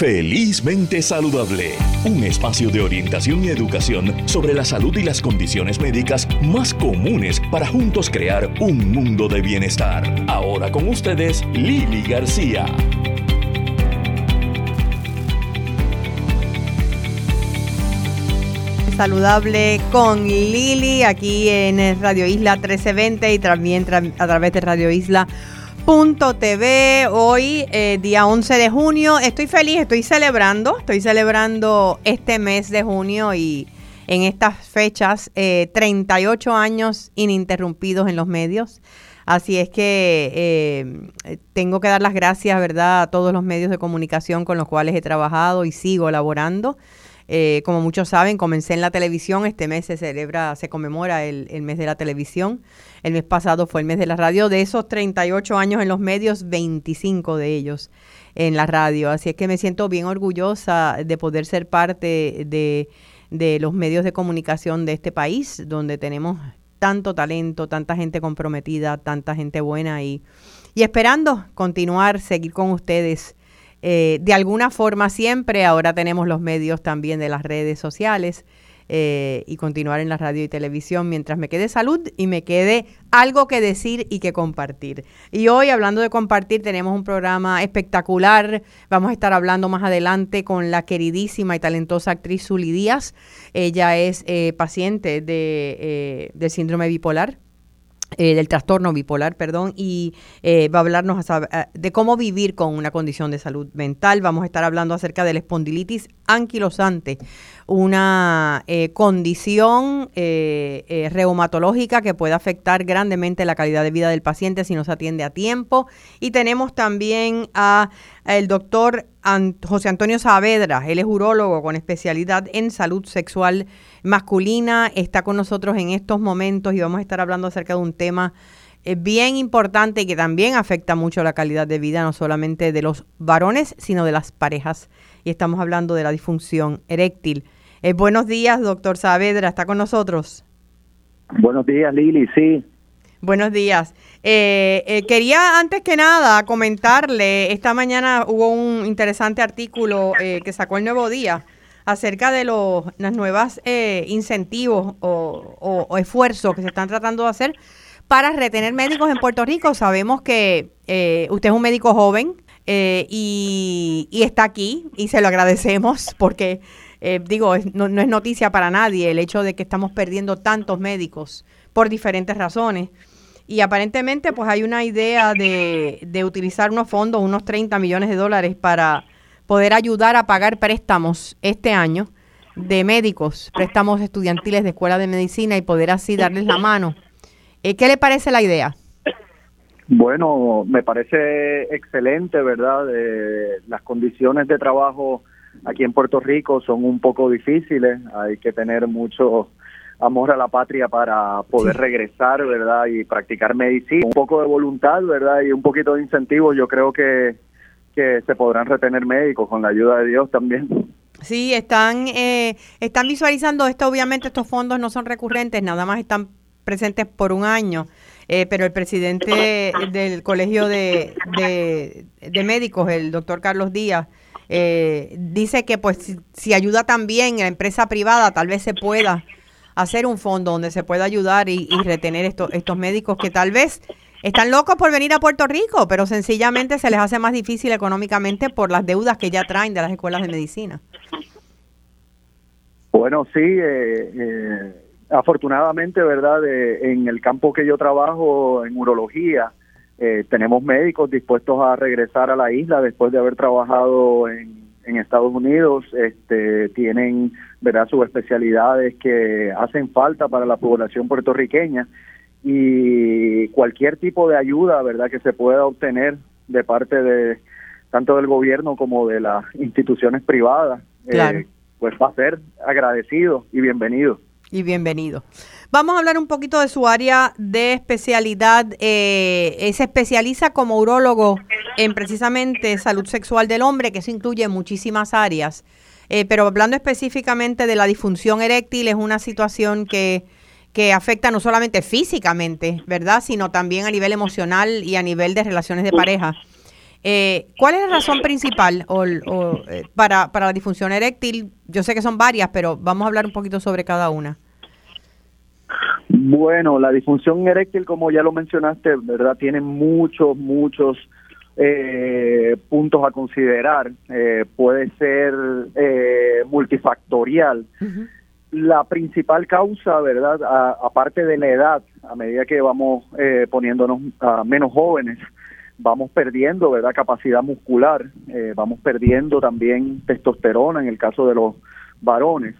Felizmente Saludable, un espacio de orientación y educación sobre la salud y las condiciones médicas más comunes para juntos crear un mundo de bienestar. Ahora con ustedes, Lili García. Saludable con Lili aquí en Radio Isla 1320 y también a través de Radio Isla TV. Hoy, eh, día 11 de junio, estoy feliz, estoy celebrando, estoy celebrando este mes de junio y en estas fechas 38 eh, años ininterrumpidos en los medios. Así es que eh, tengo que dar las gracias, ¿verdad?, a todos los medios de comunicación con los cuales he trabajado y sigo elaborando. como muchos saben, comencé en la televisión. Este mes se celebra, se conmemora el mes de la televisión. El mes pasado fue el mes de la radio. De esos 38 años en los medios, 25 de ellos en la radio. Así es que me siento bien orgullosa de poder ser parte de, los medios de comunicación de este país, donde tenemos tanto talento, tanta gente comprometida, tanta gente buena y, y esperando continuar, seguir con ustedes. Eh, de alguna forma siempre, ahora tenemos los medios también de las redes sociales eh, y continuar en la radio y televisión mientras me quede salud y me quede algo que decir y que compartir. Y hoy, hablando de compartir, tenemos un programa espectacular. Vamos a estar hablando más adelante con la queridísima y talentosa actriz Zuli Díaz. Ella es eh, paciente de, eh, del síndrome bipolar. Del trastorno bipolar, perdón, y va a hablarnos de cómo vivir con una condición de salud mental. Vamos a estar hablando acerca de la espondilitis anquilosante, una eh, condición eh, eh, reumatológica que puede afectar grandemente la calidad de vida del paciente si no se atiende a tiempo. Y tenemos también a el doctor José Antonio Saavedra, él es urólogo con especialidad en salud sexual masculina, está con nosotros en estos momentos y vamos a estar hablando acerca de un tema bien importante que también afecta mucho la calidad de vida, no solamente de los varones, sino de las parejas. Y estamos hablando de la disfunción eréctil. Eh, buenos días, doctor Saavedra, ¿está con nosotros? Buenos días, Lili, sí. Buenos días. Eh, eh, quería antes que nada comentarle, esta mañana hubo un interesante artículo que sacó el Nuevo Día acerca de los las nuevas incentivos o, esfuerzos que se están tratando de hacer para retener médicos en Puerto Rico. Sabemos que usted es un médico joven y, y, está aquí y se lo agradecemos porque eh, digo, no, es noticia para nadie el hecho de que estamos perdiendo tantos médicos por diferentes razones. Y aparentemente pues hay una idea de, de utilizar unos fondos, unos 30 millones de dólares para poder ayudar a pagar préstamos este año de médicos, préstamos estudiantiles de escuela de medicina y poder así darles la mano. Eh, ¿Qué le parece la idea? Bueno, me parece excelente, ¿verdad? las condiciones de trabajo aquí en Puerto Rico son un poco difíciles, hay que tener mucho amor a la patria para poder regresar, ¿verdad? Y practicar medicina. Un poco de voluntad, ¿verdad? Y un poquito de incentivo, yo creo que, que se podrán retener médicos con la ayuda de Dios también. Sí, están, eh, están visualizando esto, obviamente estos fondos no son recurrentes, nada más están presentes por un año. Eh, pero el presidente del Colegio de, de, de Médicos, el doctor Carlos Díaz, eh, dice que pues si, ayuda también la empresa privada, tal vez se pueda hacer un fondo donde se pueda ayudar y, retener estos, estos médicos que tal vez están locos por venir a Puerto Rico, pero sencillamente se les hace más difícil económicamente por las deudas que ya traen de las escuelas de medicina. Bueno, sí, eh, eh, afortunadamente, ¿verdad? en el campo que yo trabajo, en urología, eh, tenemos médicos dispuestos a regresar a la isla después de haber trabajado en, Estados Unidos. Este, tienen verdad sus especialidades que hacen falta para la población puertorriqueña y cualquier tipo de ayuda verdad que se pueda obtener de parte de tanto del gobierno como de las instituciones privadas eh, pues va a ser agradecido y bienvenido. Y bienvenido. Vamos a hablar un poquito de su área de especialidad. Eh, eh, se especializa como urólogo en precisamente salud sexual del hombre, que eso incluye muchísimas áreas. Eh, pero hablando específicamente de la disfunción eréctil, es una situación que, que afecta no solamente físicamente, ¿verdad? Sino también a nivel emocional y a nivel de relaciones de pareja. Eh, ¿Cuál es la razón principal o, eh, para, para la disfunción eréctil? Yo sé que son varias, pero vamos a hablar un poquito sobre cada una. Bueno, la disfunción eréctil, como ya lo mencionaste, verdad, tiene muchos, muchos eh, puntos a considerar. Eh, puede ser eh, multifactorial. La principal causa, verdad, aparte de la edad, a medida que vamos eh, poniéndonos menos jóvenes, vamos perdiendo, verdad, capacidad muscular, vamos perdiendo también testosterona en el caso de los varones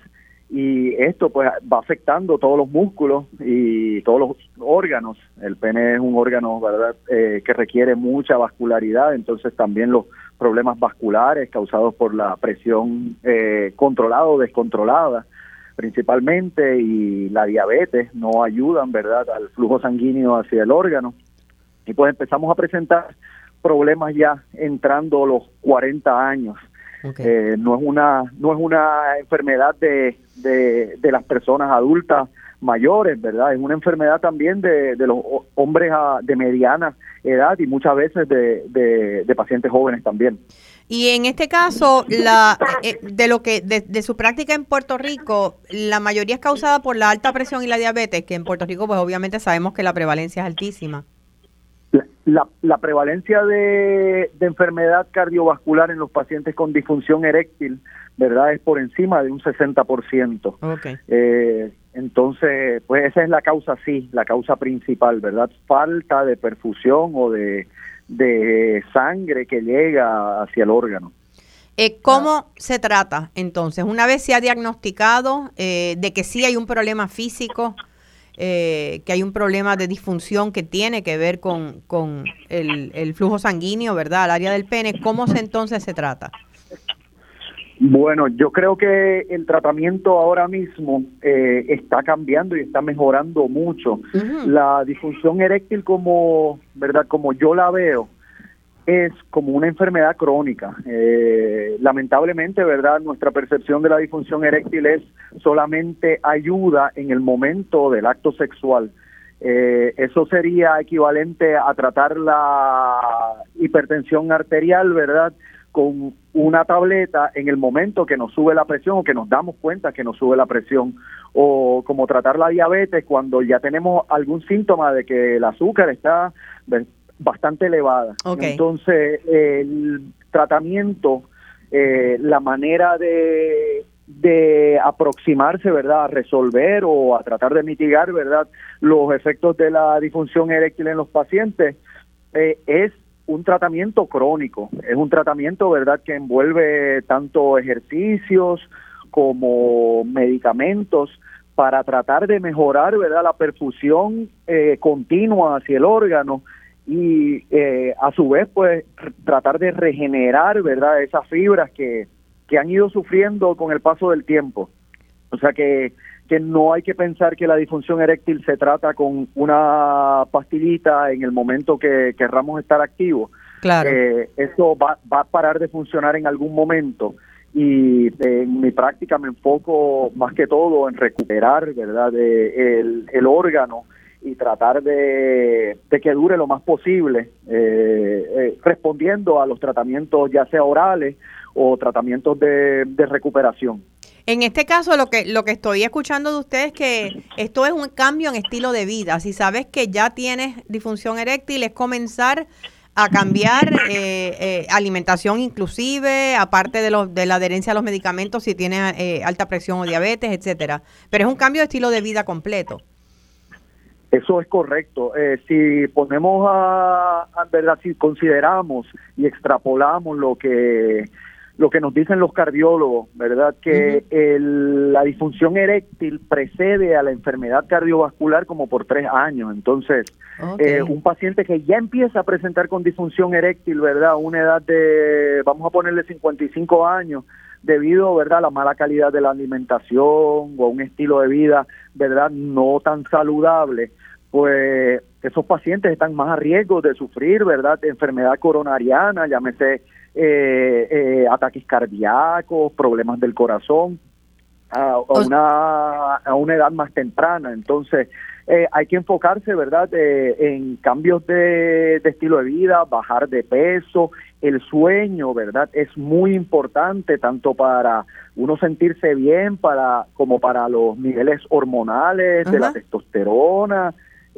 y esto pues va afectando todos los músculos y todos los órganos. El pene es un órgano, ¿verdad?, eh, que requiere mucha vascularidad, entonces también los problemas vasculares causados por la presión eh, controlada o descontrolada principalmente y la diabetes no ayudan, ¿verdad?, al flujo sanguíneo hacia el órgano. Y pues empezamos a presentar problemas ya entrando los 40 años eh, no es una no es una enfermedad de, de, las personas adultas mayores, ¿verdad? Es una enfermedad también de, de los hombres de mediana edad y muchas veces de, de, pacientes jóvenes también. Y en este caso, la, eh, de lo que de, su práctica en Puerto Rico, la mayoría es causada por la alta presión y la diabetes, que en Puerto Rico, pues obviamente sabemos que la prevalencia es altísima. La, la prevalencia de, enfermedad cardiovascular en los pacientes con disfunción eréctil, ¿verdad? Es por encima de un 60%. Okay. Eh, entonces, pues esa es la causa, sí, la causa principal, ¿verdad? Falta de perfusión o de, de sangre que llega hacia el órgano. Eh, ¿Cómo se trata entonces? Una vez se ha diagnosticado eh, de que sí hay un problema físico, eh, que hay un problema de disfunción que tiene que ver con, con el, flujo sanguíneo, ¿verdad? Al área del pene. ¿Cómo se entonces se trata? Bueno, yo creo que el tratamiento ahora mismo eh, está cambiando y está mejorando mucho. La disfunción eréctil como, ¿verdad? Como yo la veo, es como una enfermedad crónica. Eh, lamentablemente, ¿verdad? Nuestra percepción de la disfunción eréctil es solamente ayuda en el momento del acto sexual. Eh, eso sería equivalente a tratar la hipertensión arterial, ¿verdad? Con una tableta en el momento que nos sube la presión o que nos damos cuenta que nos sube la presión. O como tratar la diabetes cuando ya tenemos algún síntoma de que el azúcar está bastante elevada. Entonces, el tratamiento, eh, la manera de, de aproximarse, ¿verdad?, a resolver o a tratar de mitigar, ¿verdad?, los efectos de la disfunción eréctil en los pacientes, eh, es un tratamiento crónico, es un tratamiento, ¿verdad?, que envuelve tanto ejercicios como medicamentos para tratar de mejorar, ¿verdad?, la perfusión eh, continua hacia el órgano y eh, a su vez pues tratar de regenerar verdad esas fibras que, que han ido sufriendo con el paso del tiempo. O sea que, que no hay que pensar que la disfunción eréctil se trata con una pastillita en el momento que querramos estar activos. Claro. Eh, eso va, va a parar de funcionar en algún momento. Y en mi práctica me enfoco más que todo en recuperar verdad el, el órgano y tratar de, que dure lo más posible, eh, eh, respondiendo a los tratamientos ya sea orales o tratamientos de, recuperación. En este caso, lo que, lo que estoy escuchando de ustedes es que esto es un cambio en estilo de vida. Si sabes que ya tienes disfunción eréctil, es comenzar a cambiar eh, alimentación inclusive, aparte de, de la adherencia a los medicamentos si tienes alta presión o diabetes, etcétera. Pero es un cambio de estilo de vida completo. Eso es correcto. Eh, si ponemos a, verdad, si consideramos y extrapolamos lo que lo que nos dicen los cardiólogos, verdad, que la disfunción eréctil precede a la enfermedad cardiovascular como por tres años. Entonces, eh, un paciente que ya empieza a presentar con disfunción eréctil, verdad, una edad de, vamos a ponerle 55 años, debido verdad a la mala calidad de la alimentación o a un estilo de vida verdad no tan saludable pues esos pacientes están más a riesgo de sufrir, ¿verdad?, de enfermedad coronariana, llámese eh, eh, ataques cardíacos, problemas del corazón, a, una, a una edad más temprana. Entonces, eh, hay que enfocarse, ¿verdad?, en cambios de, estilo de vida, bajar de peso el sueño, ¿verdad? Es muy importante tanto para uno sentirse bien, para como para los niveles hormonales de la testosterona,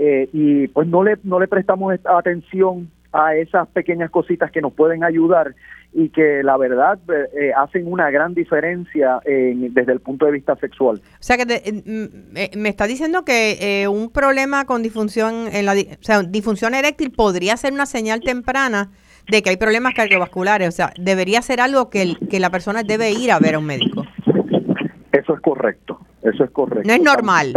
eh, y pues no le, no le prestamos atención a esas pequeñas cositas que nos pueden ayudar y que la verdad eh, eh, hacen una gran diferencia desde el punto de vista sexual. O sea que mm, me está diciendo que un problema con disfunción en la o sea, disfunción eréctil podría ser una señal temprana de que hay problemas cardiovasculares, o sea, debería ser algo que, que la persona debe ir a ver a un médico. Eso es correcto, eso es correcto. No es normal.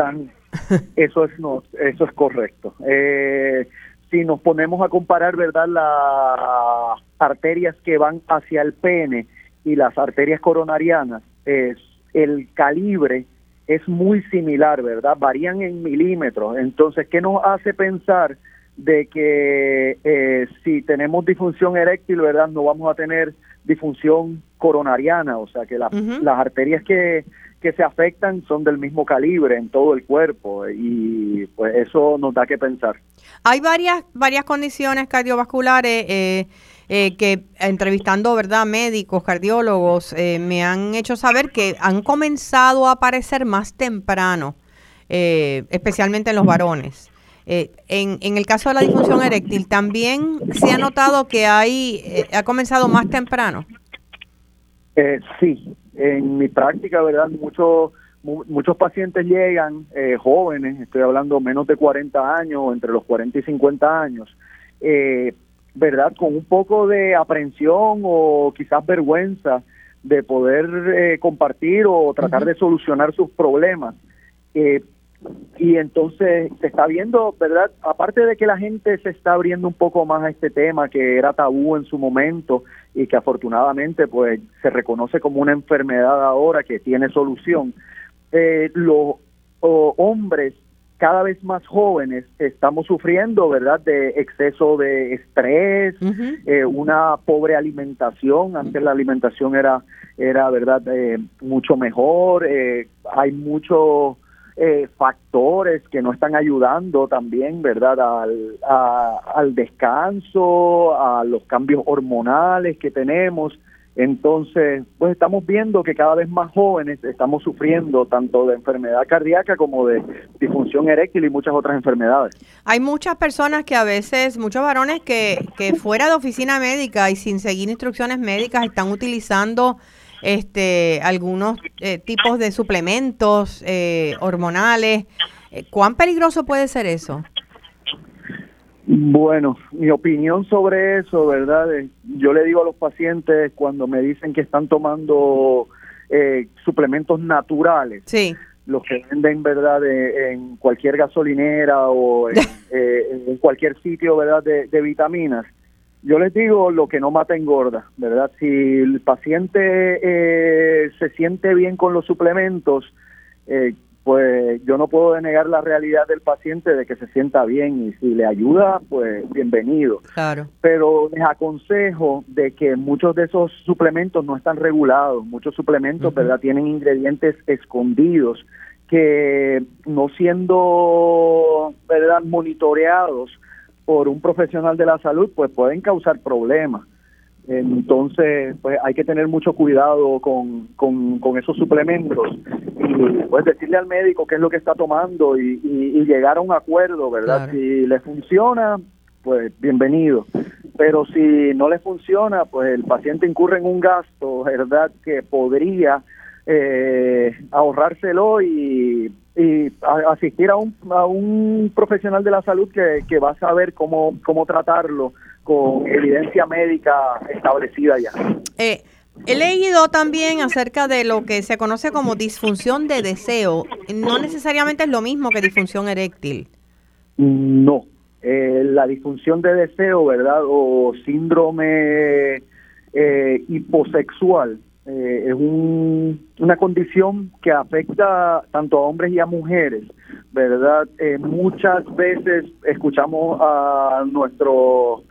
eso es no, eso es correcto. Eh, si nos ponemos a comparar, verdad, las arterias que van hacia el pene y las arterias coronarianas, es el calibre es muy similar, ¿verdad? Varían en milímetros. Entonces, ¿qué nos hace pensar de que eh, si tenemos disfunción eréctil, ¿verdad? No vamos a tener disfunción coronariana, o sea que las arterias que, que se afectan son del mismo calibre en todo el cuerpo y pues eso nos da que pensar. Hay varias, varias condiciones cardiovasculares eh, eh, que entrevistando, ¿verdad? Médicos, cardiólogos, me han hecho saber que han comenzado a aparecer más temprano, especialmente en los varones. Eh, en, en, el caso de la disfunción eréctil, ¿también se ha notado que hay, eh, ha comenzado más temprano? Eh, sí, en mi práctica, ¿verdad? Muchos muchos pacientes llegan eh, jóvenes, estoy hablando menos de 40 años, entre los 40 y 50 años, ¿verdad? Con un poco de aprensión o quizás vergüenza de poder compartir o tratar de solucionar sus problemas. Y entonces se está viendo, ¿verdad? Aparte de que la gente se está abriendo un poco más a este tema que era tabú en su momento y que afortunadamente pues se reconoce como una enfermedad ahora que tiene solución, eh, los hombres cada vez más jóvenes estamos sufriendo, ¿verdad?, de exceso de estrés, eh, una pobre alimentación. Antes la alimentación era, era ¿verdad?, eh, mucho mejor. Eh, hay mucho eh, factores que no están ayudando también, ¿verdad?, al, al descanso, a los cambios hormonales que tenemos. Entonces, pues estamos viendo que cada vez más jóvenes estamos sufriendo tanto de enfermedad cardíaca como de disfunción eréctil y muchas otras enfermedades. Hay muchas personas que a veces, muchos varones que, que fuera de oficina médica y sin seguir instrucciones médicas están utilizando este, algunos eh, tipos de suplementos eh, hormonales. Eh, ¿Cuán peligroso puede ser eso? Bueno, mi opinión sobre eso, ¿verdad? Yo le digo a los pacientes cuando me dicen que están tomando suplementos naturales, sí. los que venden, ¿verdad?, en cualquier gasolinera o en, cualquier sitio, ¿verdad?, de vitaminas yo les digo lo que no mata engorda, ¿verdad? Si el paciente eh, se siente bien con los suplementos, eh, pues yo no puedo denegar la realidad del paciente de que se sienta bien y si le ayuda, pues bienvenido. Claro. Pero les aconsejo de que muchos de esos suplementos no están regulados, muchos suplementos, ¿verdad? Tienen ingredientes escondidos que no siendo, ¿verdad? Monitoreados, por un profesional de la salud, pues pueden causar problemas. Entonces, pues hay que tener mucho cuidado con, con, esos suplementos y pues decirle al médico qué es lo que está tomando y, llegar a un acuerdo, ¿verdad? Si le funciona, pues bienvenido. Pero si no le funciona, pues el paciente incurre en un gasto, ¿verdad? Que podría eh, ahorrárselo y y asistir a un, a un profesional de la salud que, que va a saber cómo, cómo tratarlo con evidencia médica establecida ya. Eh, he leído también acerca de lo que se conoce como disfunción de deseo. No necesariamente es lo mismo que disfunción eréctil. No, eh, la disfunción de deseo, ¿verdad? O síndrome eh, hiposexual eh, es una condición que afecta tanto a hombres y a mujeres, ¿verdad? Eh, muchas veces escuchamos a nuestros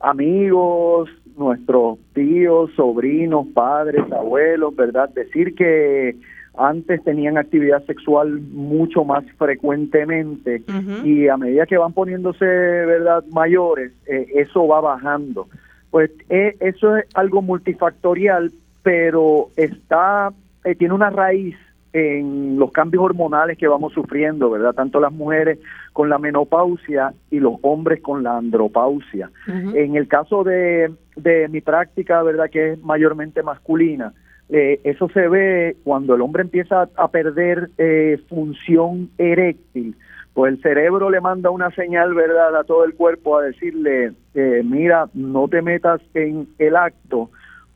amigos, nuestros tíos, sobrinos, padres, abuelos, ¿verdad? Decir que antes tenían actividad sexual mucho más frecuentemente y a medida que van poniéndose, ¿verdad?, mayores, eh, eso va bajando. Pues eh, eso es algo multifactorial, pero está eh, tiene una raíz en los cambios hormonales que vamos sufriendo, ¿verdad? Tanto las mujeres con la menopausia y los hombres con la andropausia. En el caso de, de mi práctica, ¿verdad? Que es mayormente masculina, eh, eso se ve cuando el hombre empieza a perder eh, función eréctil, pues el cerebro le manda una señal, ¿verdad?, a todo el cuerpo a decirle, eh, mira, no te metas en el acto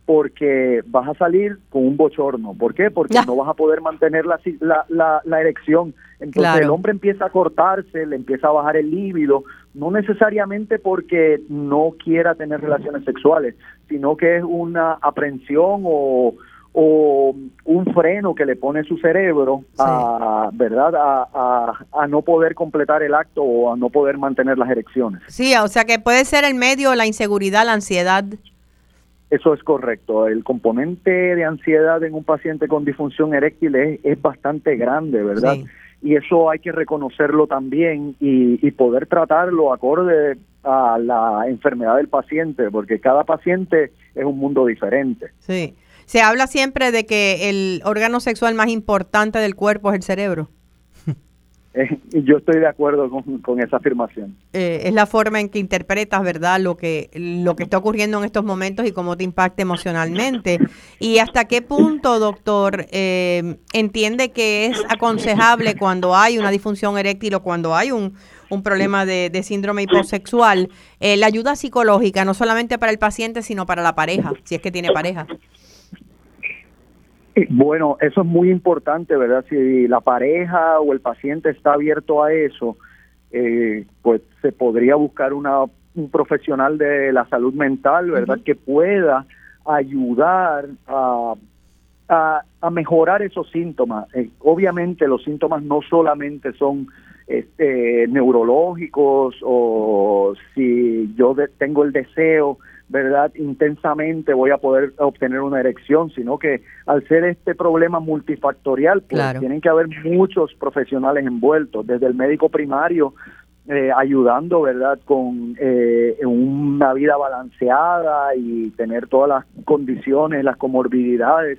porque vas a salir con un bochorno. ¿Por qué? Porque no vas a poder mantener la, la, la, erección. Entonces el hombre empieza a cortarse, le empieza a bajar el líbido, no necesariamente porque no quiera tener relaciones sexuales, sino que es una aprensión o o un freno que le pone su cerebro a verdad a, a, no poder completar el acto o a no poder mantener las erecciones sí o sea que puede ser el medio la inseguridad la ansiedad eso es correcto. El componente de ansiedad en un paciente con disfunción eréctil es, es bastante grande verdad y eso hay que reconocerlo también y, y poder tratarlo acorde a la enfermedad del paciente porque cada paciente es un mundo diferente. Sí. Se habla siempre de que el órgano sexual más importante del cuerpo es el cerebro. Eh, yo estoy de acuerdo con, esa afirmación. Eh, es la forma en que interpretas, ¿verdad?, lo que, lo que está ocurriendo en estos momentos y cómo te impacta emocionalmente. ¿Y hasta qué punto, doctor, eh, entiende que es aconsejable cuando hay una disfunción eréctil o cuando hay un, un problema de, de síndrome hiposexual, la ayuda psicológica, no solamente para el paciente, sino para la pareja, si es que tiene pareja? Bueno, eso es muy importante, ¿verdad? Si la pareja o el paciente está abierto a eso, eh, pues se podría buscar una, un profesional de la salud mental, ¿verdad? Que pueda ayudar a, a, mejorar esos síntomas. Eh, obviamente los síntomas no solamente son este, neurológicos o si yo tengo el deseo ¿verdad? Intensamente voy a poder obtener una erección, sino que al ser este problema multifactorial, pues tienen que haber muchos profesionales envueltos, desde el médico primario, eh, ayudando, ¿verdad?, con eh, una vida balanceada y tener todas las condiciones, las comorbilidades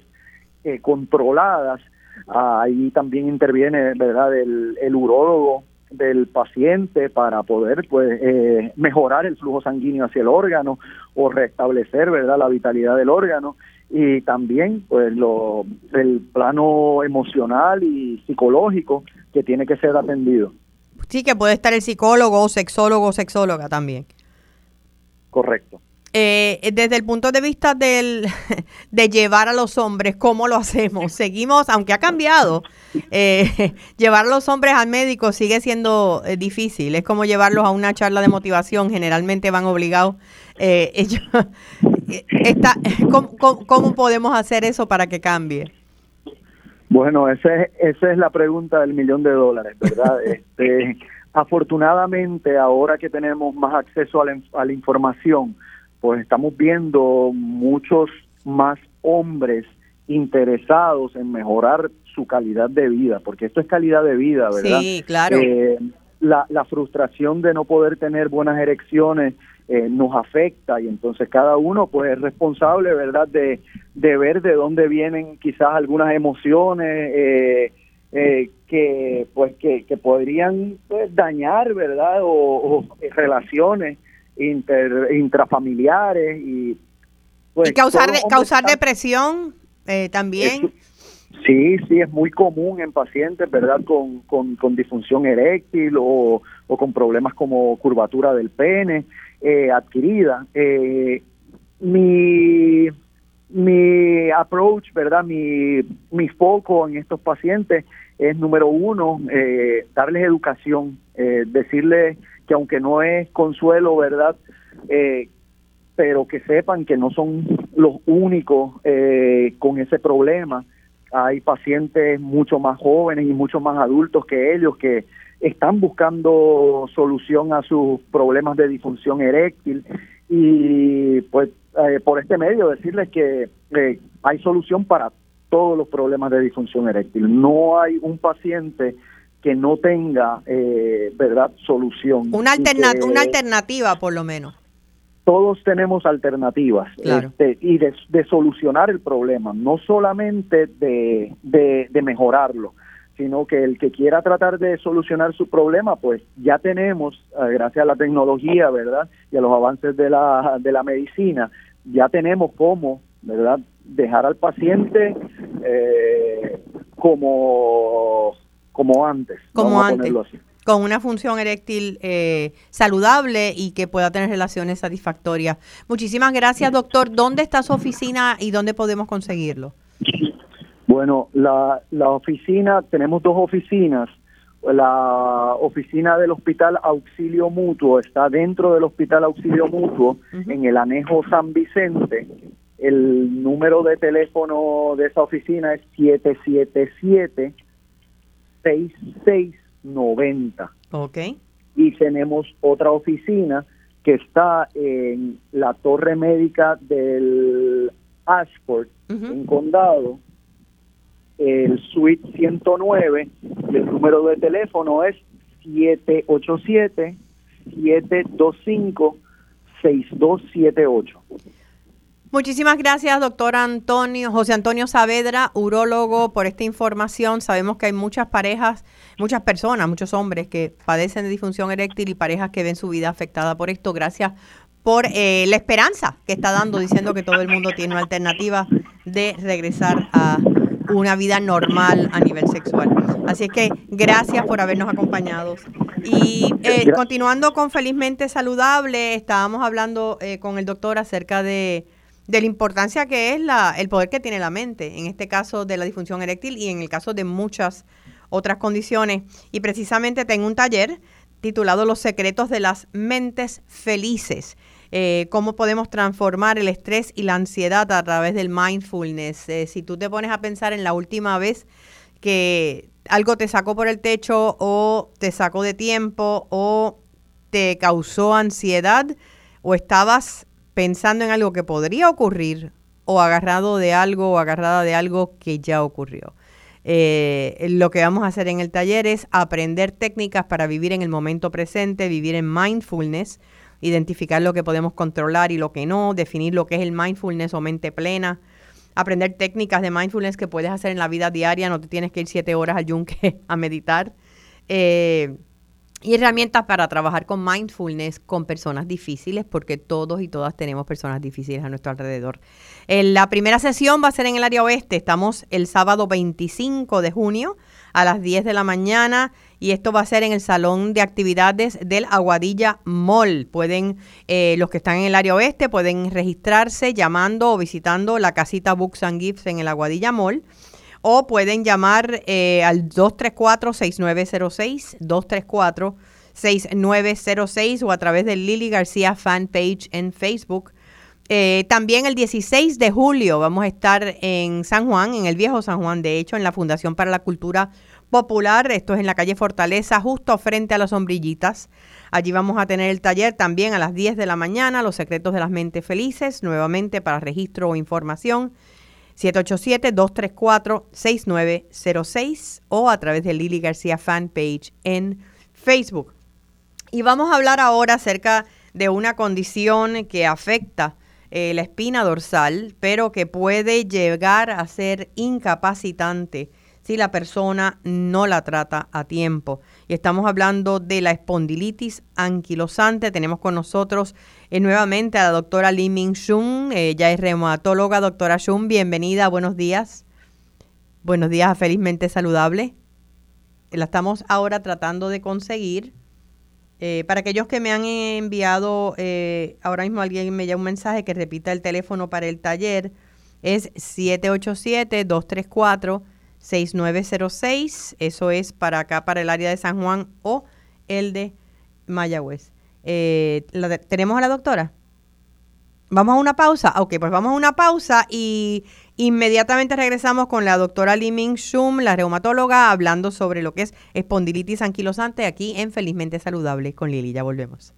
eh, controladas. ahí también interviene, ¿verdad?, el, el urólogo del paciente para poder pues eh, mejorar el flujo sanguíneo hacia el órgano o restablecer verdad la vitalidad del órgano. Y también pues lo el plano emocional y psicológico que tiene que ser atendido. Sí que puede estar el psicólogo sexólogo o sexóloga también. Correcto eh, desde el punto de vista del, de llevar a los hombres, ¿cómo lo hacemos? Seguimos, aunque ha cambiado, eh, llevar a los hombres al médico sigue siendo eh, difícil. Es como llevarlos a una charla de motivación, generalmente van obligados. Ellos, está, ¿cómo, podemos hacer eso para que cambie? Bueno, ese, esa es la pregunta del millón de dólares, ¿verdad? este, afortunadamente, ahora que tenemos más acceso a la, a la información, pues estamos viendo muchos más hombres interesados en mejorar su calidad de vida, porque esto es calidad de vida, ¿verdad? Sí, claro. Eh, la, la, frustración de no poder tener buenas erecciones eh, nos afecta y entonces cada uno pues es responsable, ¿verdad? De, de ver de dónde vienen quizás algunas emociones eh, que pues que, que podrían pues, dañar, ¿verdad? o relaciones intrafamiliares y pues, causar causar depresión eh, también. Sí sí es muy común en pacientes verdad con, con, disfunción eréctil o, o, con problemas como curvatura del pene eh, adquirida. Eh, mi mi approach verdad mi mi foco en estos pacientes es número uno darles educación decirles que aunque no es consuelo, ¿verdad? Eh, pero que sepan que no son los únicos eh, con ese problema. Hay pacientes mucho más jóvenes y mucho más adultos que ellos que están buscando solución a sus problemas de disfunción eréctil y pues eh, por este medio decirles que hay solución para todos los problemas de disfunción eréctil. No hay un paciente que no tenga, eh, ¿verdad?, solución. Una, una alternativa, por lo menos. todos tenemos alternativas este, y de, solucionar el problema, no solamente de, de, mejorarlo, sino que el que quiera tratar de solucionar su problema, pues ya tenemos, eh, gracias a la tecnología, ¿verdad? Y a los avances de la, de la medicina, ya tenemos cómo, ¿verdad? Dejar al paciente eh, como, como antes. Como antes con una función eréctil eh, saludable y que pueda tener relaciones satisfactorias. Muchísimas gracias, doctor. ¿Dónde está su oficina y dónde podemos conseguirlo? Bueno, la, la oficina, tenemos dos oficinas. La oficina del Hospital Auxilio Mutuo está dentro del Hospital Auxilio Mutuo, en el anejo San Vicente. El número de teléfono de esa oficina es 777 66 90. Ok. Y tenemos otra oficina que está en la torre médica del Ashford, en Condado, el suite 109, y el número de teléfono es 787-725-6278. Muchísimas gracias, doctor Antonio, José Antonio Saavedra, urólogo, por esta información. Sabemos que hay muchas parejas, muchas personas, muchos hombres que padecen de disfunción eréctil y parejas que ven su vida afectada por esto. Gracias por eh, la esperanza que está dando, diciendo que todo el mundo tiene una alternativa de regresar a una vida normal a nivel sexual. Así es que gracias por habernos acompañado. Y eh, continuando con Felizmente Saludable, estábamos hablando eh, con el doctor acerca de de la importancia que es la, el poder que tiene la mente, en este caso de la disfunción eréctil y en el caso de muchas otras condiciones. Y precisamente tengo un taller titulado Los secretos de las mentes felices. Eh, cómo podemos transformar el estrés y la ansiedad a través del mindfulness. Eh, si tú te pones a pensar en la última vez que algo te sacó por el techo o te sacó de tiempo o te causó ansiedad o estabas pensando en algo que podría ocurrir o agarrado de algo o agarrada de algo que ya ocurrió. Eh, lo que vamos a hacer en el taller es aprender técnicas para vivir en el momento presente, vivir en mindfulness, identificar lo que podemos controlar y lo que no, definir lo que es el mindfulness o mente plena, aprender técnicas de mindfulness que puedes hacer en la vida diaria, no te tienes que ir siete horas al yunque a meditar. Eh, y herramientas para trabajar con mindfulness con personas difíciles, porque todos y todas tenemos personas difíciles a nuestro alrededor. la primera sesión va a ser en el área oeste. Estamos el sábado 25 de junio a las 10 de la mañana y esto va a ser en el salón de actividades del Aguadilla Mall. Pueden, eh, los que están en el área oeste, pueden registrarse llamando o visitando la casita Books and Gifts en el Aguadilla Mall o pueden llamar eh, al 234-6906, 234-6906 o a través de Lili García fanpage en Facebook. Eh, también el 16 de julio vamos a estar en San Juan, en el viejo San Juan, de hecho, en la Fundación para la Cultura Popular. Esto es en la calle Fortaleza, justo frente a las sombrillitas. Allí vamos a tener el taller también a las 10 de la mañana, Los secretos de las mentes felices, nuevamente para registro o información. 787-234-6906 o a través de Lili García fanpage en Facebook. Y vamos a hablar ahora acerca de una condición que afecta eh, la espina dorsal, pero que puede llegar a ser incapacitante si la persona no la trata a tiempo. Y estamos hablando de la espondilitis anquilosante. Tenemos con nosotros eh, nuevamente a la doctora Lee Ming Shun. Ella es reumatóloga. Doctora Shun, bienvenida. Buenos días. Buenos días Felizmente Saludable. La estamos ahora tratando de conseguir. Eh, para aquellos que me han enviado, eh, ahora mismo alguien me llama un mensaje que repita el teléfono para el taller. Es 787-234. 6906, eso es para acá, para el área de San Juan o el de Mayagüez. Eh, ¿Tenemos a la doctora? ¿Vamos a una pausa? Ok, pues vamos a una pausa y inmediatamente regresamos con la doctora Li Ming Shum, la reumatóloga, hablando sobre lo que es espondilitis anquilosante aquí en Felizmente Saludable con Lili. Ya volvemos.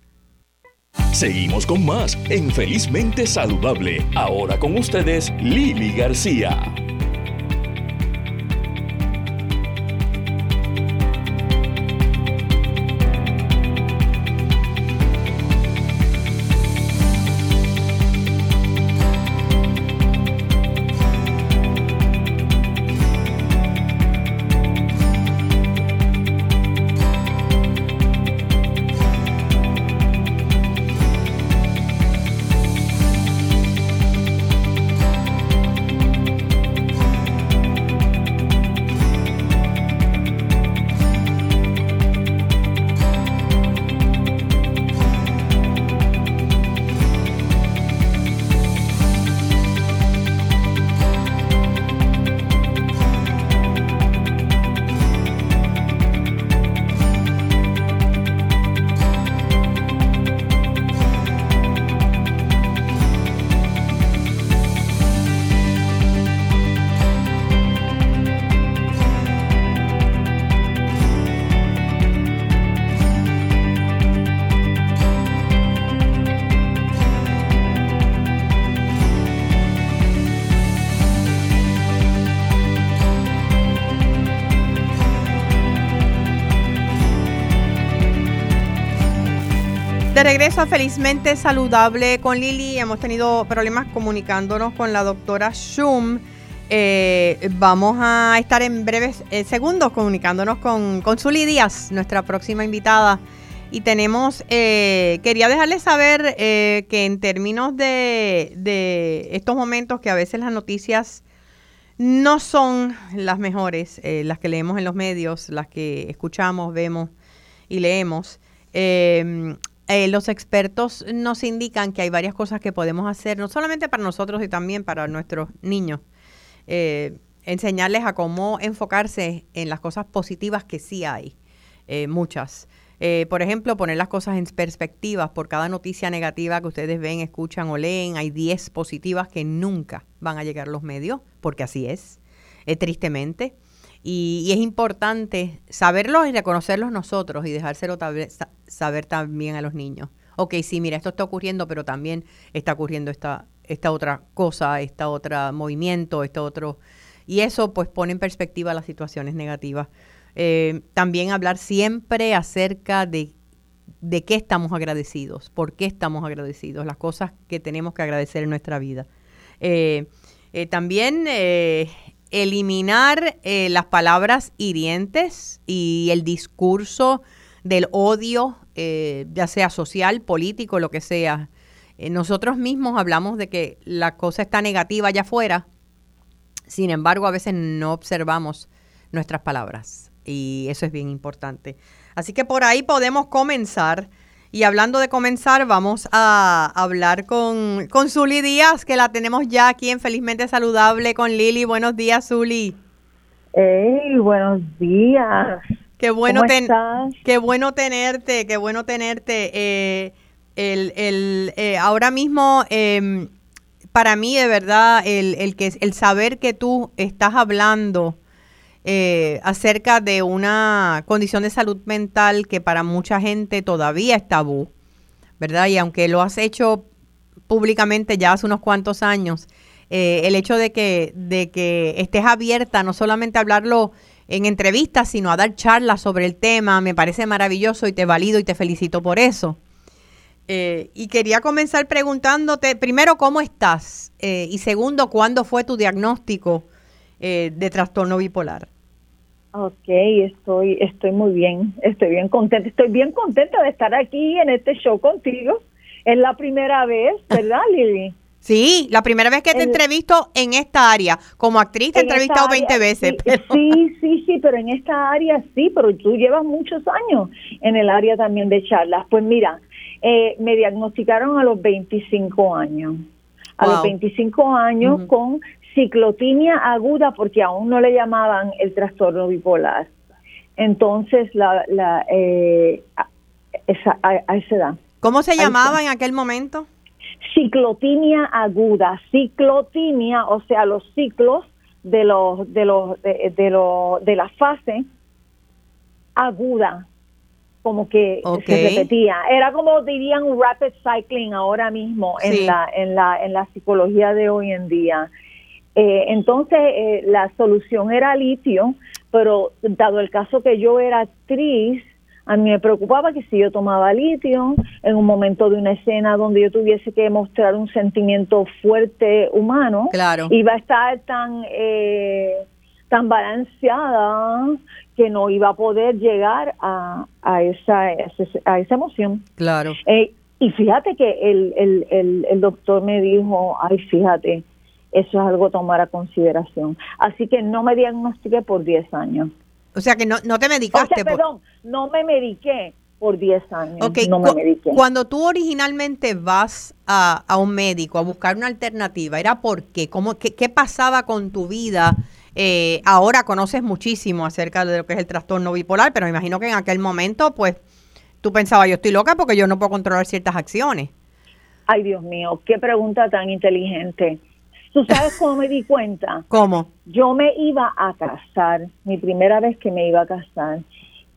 Seguimos con más en Felizmente Saludable. Ahora con ustedes, Lili García. Regreso a Felizmente Saludable con Lili. Hemos tenido problemas comunicándonos con la doctora Shum. Eh, vamos a estar en breves eh, segundos comunicándonos con, con Zuli Díaz, nuestra próxima invitada. Y tenemos, eh, quería dejarles saber que en términos de, de, estos momentos que a veces las noticias no son las mejores, las que leemos en los medios, las que escuchamos, vemos y leemos. Los expertos nos indican que hay varias cosas que podemos hacer, no solamente para nosotros y también para nuestros niños eh, enseñarles a cómo enfocarse en las cosas positivas que sí hay, eh, muchas. Eh, por ejemplo, poner las cosas en perspectiva. Por cada noticia negativa que ustedes ven, escuchan o leen, hay 10 positivas que nunca van a llegar a los medios, porque así es, tristemente. Y, es importante saberlos y reconocerlos nosotros y dejárselo saber también a los niños. Ok, sí, mira, esto está ocurriendo, pero también está ocurriendo esta, esta otra cosa, esta otra movimiento, este otro... Y eso pues pone en perspectiva las situaciones negativas. Eh, también hablar siempre acerca de, de qué estamos agradecidos, por qué estamos agradecidos, las cosas que tenemos que agradecer en nuestra vida. Eh, eh, también eliminar las palabras hirientes y el discurso del odio, ya sea social, político, lo que sea. Eh, nosotros mismos hablamos de que la cosa está negativa allá afuera, sin embargo a veces no observamos nuestras palabras y eso es bien importante. Así que por ahí podemos comenzar. Y hablando de comenzar, vamos a hablar con, con Zuli Díaz, que la tenemos ya aquí en Felizmente Saludable con Lili. Buenos días, Zuli. Hey, buenos días. Qué bueno, qué bueno tenerte, qué bueno tenerte. Eh, el, el eh, ahora mismo, em, para mí, de verdad, el, el, que, el saber que tú estás hablando eh, acerca de una condición de salud mental que para mucha gente todavía es tabú, ¿verdad? Y aunque lo has hecho públicamente ya hace unos cuantos años, eh, el hecho de que, de que estés abierta no solamente a hablarlo en entrevistas, sino a dar charlas sobre el tema, me parece maravilloso y te valido y te felicito por eso. Eh, y quería comenzar preguntándote, primero, ¿cómo estás? Y segundo, ¿cuándo fue tu diagnóstico de trastorno bipolar? Ok, estoy, estoy muy bien, estoy bien contenta, estoy bien contenta de estar aquí en este show contigo. Es la primera vez, ¿verdad, Lili? Sí, la primera vez que te entrevisto en esta área. Como actriz te he entrevistado 20 veces. Sí, sí, sí, pero en esta área sí, pero tú llevas muchos años en el área también de charlas. Pues mira, eh, me diagnosticaron a los 25 años. A los 25 años con ciclotimia aguda porque aún no le llamaban el trastorno bipolar. Entonces, la, la, eh, esa, a, esa edad. ¿Cómo se llamaba en aquel momento? Ciclotimia aguda. Ciclotimia, o sea, los ciclos de los de los de, de, lo, de la fase aguda como que se repetía. Era como dirían un rapid cycling ahora mismo en, la, en, la, en la psicología de hoy en día. Eh, entonces, eh, la solución era litio, pero dado el caso que yo era actriz, a mí me preocupaba que si yo tomaba litio en un momento de una escena donde yo tuviese que mostrar un sentimiento fuerte humano, claro. iba a estar tan... Eh, tan balanceada que no iba a poder llegar a, a, esa, a esa emoción. Claro. Eh, y fíjate que el, el, el, el, doctor me dijo, ay, fíjate, eso es algo a tomar a consideración. Así que no me diagnostiqué por 10 años. O sea que no, no te medicaste. perdón, no me mediqué por 10 años. No me mediqué. Cuando tú originalmente vas a, a, un médico a buscar una alternativa, ¿era por qué? ¿Cómo, qué, ¿Qué pasaba con tu vida? Eh, ahora conoces muchísimo acerca de lo que es el trastorno bipolar, pero me imagino que en aquel momento, pues, tú pensabas, yo estoy loca porque yo no puedo controlar ciertas acciones. Ay, Dios mío, qué pregunta tan inteligente. ¿Tú sabes cómo me di cuenta? ¿Cómo? Yo me iba a casar, mi primera vez que me iba a casar.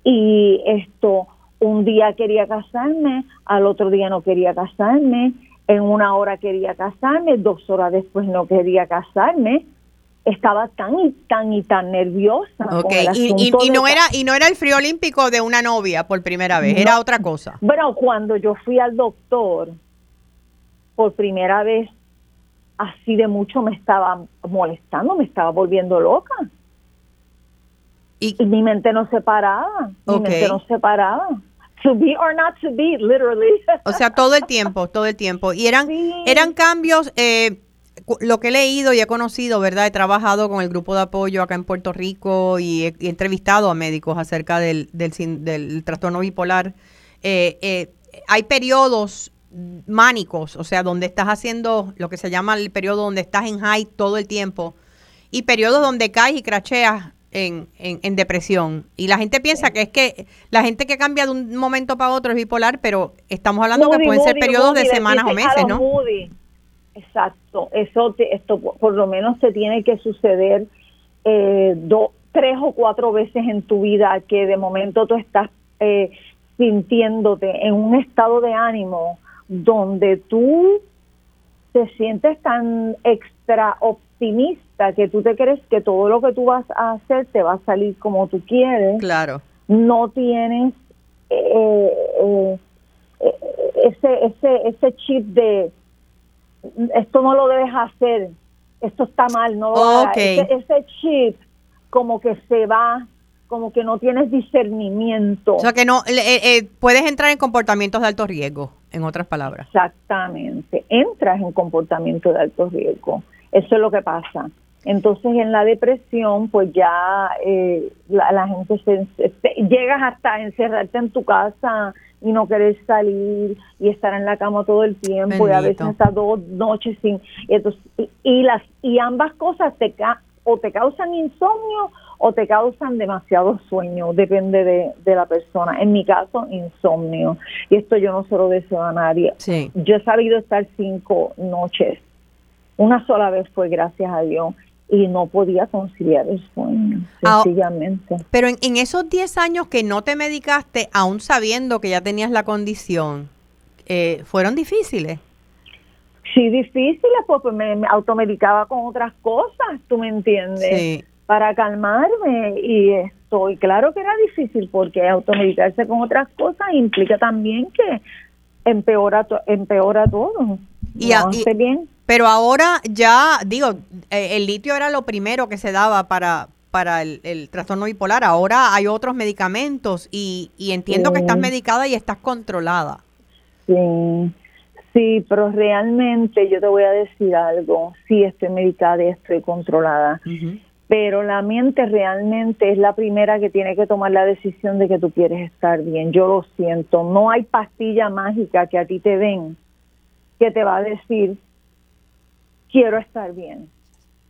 Y esto, un día quería casarme, al otro día no quería casarme, en una hora quería casarme, dos horas después no quería casarme estaba tan y tan y tan nerviosa. y, no era y no era el frío olímpico de una novia por primera vez, era otra cosa. Bueno, cuando yo fui al doctor por primera vez, así de mucho me estaba molestando, me estaba volviendo loca. Y, mi mente no se paraba, mi mente no se paraba. To be or not to be, literally. O sea, todo el tiempo, todo el tiempo. Y eran, eran cambios, eh, lo que he leído y he conocido, ¿verdad? He trabajado con el grupo de apoyo acá en Puerto Rico y he, entrevistado a médicos acerca del, del, trastorno bipolar. Eh, eh, hay periodos mánicos, o sea, donde estás haciendo lo que se llama el periodo donde estás en high todo el tiempo y periodos donde caes y cracheas en, en, depresión. Y la gente piensa que es que la gente que cambia de un momento para otro es bipolar, pero estamos hablando que pueden ser periodos de semanas o meses, ¿no? Exacto, eso esto por lo menos te tiene que suceder eh, tres o cuatro veces en tu vida que de momento tú estás eh, sintiéndote en un estado de ánimo donde tú te sientes tan extra optimista que tú te crees que todo lo que tú vas a hacer te va a salir como tú quieres. Claro. No tienes eh, ese, ese, ese chip de esto no lo debes hacer, esto está mal, no ese, chip como que se va, como que no tienes discernimiento. O sea que no, eh, eh, puedes entrar en comportamientos de alto riesgo, en otras palabras. Exactamente, entras en comportamiento de alto riesgo, eso es lo que pasa. Entonces en la depresión, pues ya eh, la, gente se, llegas hasta encerrarte en tu casa y no querer salir y estar en la cama todo el tiempo y a veces hasta dos noches sin y, entonces, y, las y ambas cosas te o te causan insomnio o te causan demasiado sueño, depende de, de, la persona. En mi caso, insomnio. Y esto yo no se lo deseo a nadie. Yo he sabido estar cinco noches. Una sola vez fue gracias a Dios y no podía conciliar el sueño, ah, sencillamente. pero en, esos 10 años que no te medicaste, aún sabiendo que ya tenías la condición, eh, ¿fueron difíciles? Sí, difíciles, pues, pues me, automedicaba con otras cosas, tú me entiendes, para calmarme y esto, y claro que era difícil porque automedicarse con otras cosas implica también que empeora, empeora todo. Y, bien pero ahora ya, digo, eh, el litio era lo primero que se daba para, para el, trastorno bipolar. Ahora hay otros medicamentos y, y entiendo que estás medicada y estás controlada. Sí, sí, pero realmente yo te voy a decir algo. Sí, estoy medicada y estoy controlada. Pero la mente realmente es la primera que tiene que tomar la decisión de que tú quieres estar bien. Yo lo siento. No hay pastilla mágica que a ti te den que te va a decir quiero estar bien.